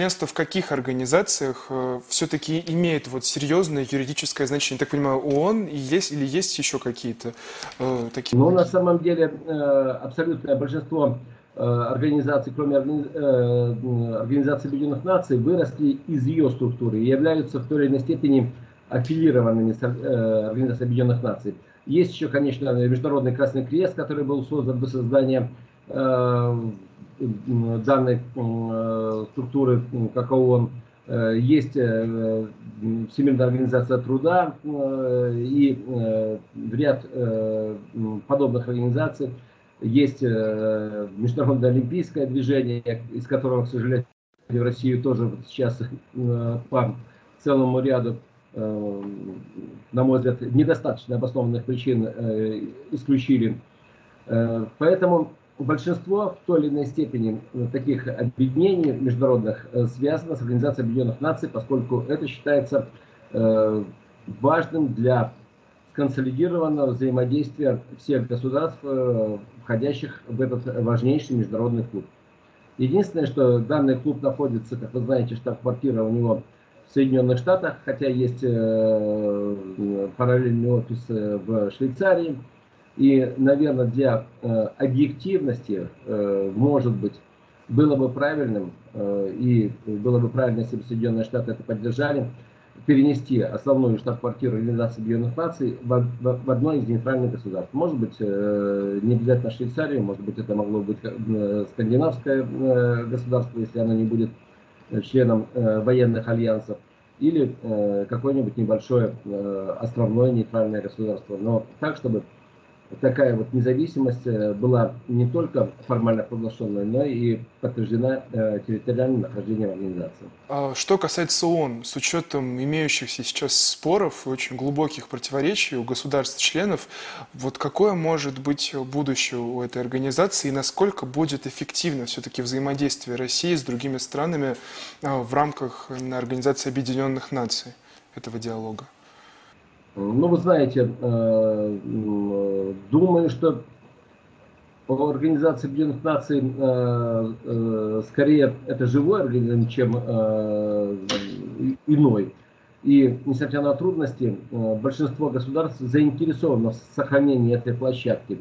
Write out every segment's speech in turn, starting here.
членство в каких организациях э, все-таки имеет вот серьезное юридическое значение? Так понимаю, ООН есть или есть еще какие-то э, такие? Ну, на самом деле, э, абсолютное большинство организаций, кроме органи... Организации Объединенных Наций, выросли из ее структуры и являются в той или иной степени аффилированными с Организацией Объединенных Наций. Есть еще, конечно, Международный Красный Крест, который был создан до создания данной э, структуры, как ООН. Э, есть э, Всемирная организация труда и ряд подобных организаций. Есть Международное олимпийское движение, из которого, к сожалению, в Россию тоже сейчас по целому ряду, на мой взгляд, недостаточно обоснованных причин исключили. Поэтому большинство в той или иной степени э, таких объединений международных э, связано с Организацией Объединенных Наций, поскольку это считается э, важным для консолидированного взаимодействия всех государств, входящих в этот важнейший международный клуб. Единственное, что данный клуб находится, как вы знаете, штаб-квартира у него в Соединенных Штатах, хотя есть параллельный офис в Швейцарии, и, наверное, для э, объективности, э, может быть, было бы правильным, э, и было бы правильно, если бы Соединенные Штаты это поддержали, перенести основную штаб-квартиру Организации Объединенных Наций в, в, в одно из нейтральных государств. Может быть, э, не обязательно Швейцарию, может быть, это могло быть э, скандинавское э, государство, если оно не будет членом э, военных альянсов, или э, какое-нибудь небольшое э, островное нейтральное государство. Но так, чтобы такая вот независимость э, была не только формально провозглашенной, но и подтверждена э, территориальным нахождением организации. А что касается ООН, с учетом имеющихся сейчас споров и очень глубоких противоречий у государств-членов, вот какое может быть будущее у этой организации и насколько будет эффективно все-таки взаимодействие России с другими странами а, в рамках Организации Объединенных Наций этого диалога? Ну, вы знаете, э, думаю, что по Организации Объединенных Наций э, э, скорее это живой организм, чем иной. И, несмотря на трудности, большинство государств заинтересовано в сохранении этой площадки.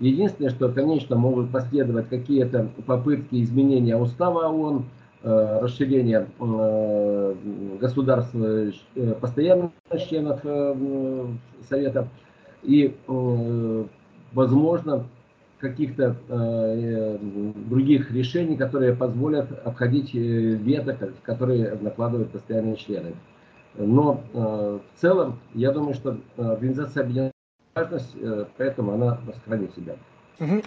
Единственное, что, конечно, могут последовать какие-то попытки изменения устава ООН, Э, расширения э, государств э, постоянных членов Совета и, возможно, каких-то других решений, которые позволят обходить вето, которые накладывают постоянные члены. Но в целом, я думаю, что Организация Объединенных важность, поэтому она сохранит себя.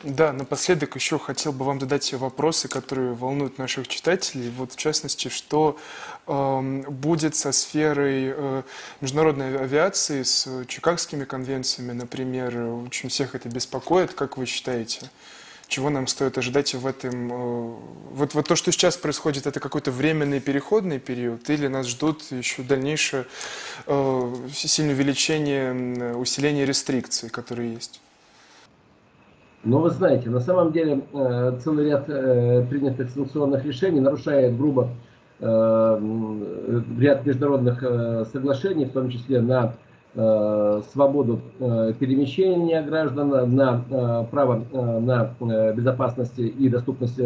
Да, напоследок еще хотел бы вам задать вопросы, которые волнуют наших читателей. Вот в частности, что э, будет со сферой э, международной авиации, с Чикагскими конвенциями, например. Очень всех это беспокоит, как вы считаете? Чего нам стоит ожидать в этом? Э, вот, вот то, что сейчас происходит, это какой-то временный переходный период, или нас ждут еще дальнейшее э, сильное увеличение, усиление рестрикций, которые есть? Но вы знаете, на самом деле э, целый ряд э, принятых санкционных решений нарушает грубо э, ряд международных соглашений, в том числе на свободу перемещения граждан, на право на безопасность и доступность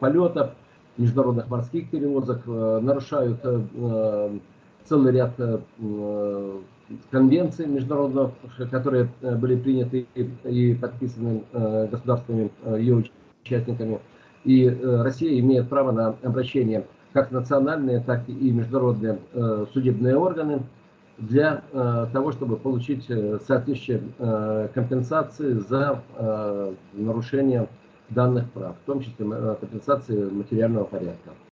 полетов, международных морских перевозок, нарушают целый ряд конвенций международных, которые э, были приняты и подписаны э, государствами, э, ее участниками. И Россия имеет право на обращение как национальные, так и международные судебные органы для того, чтобы получить соответствующие компенсации за нарушение данных прав, в том числе компенсации материального порядка.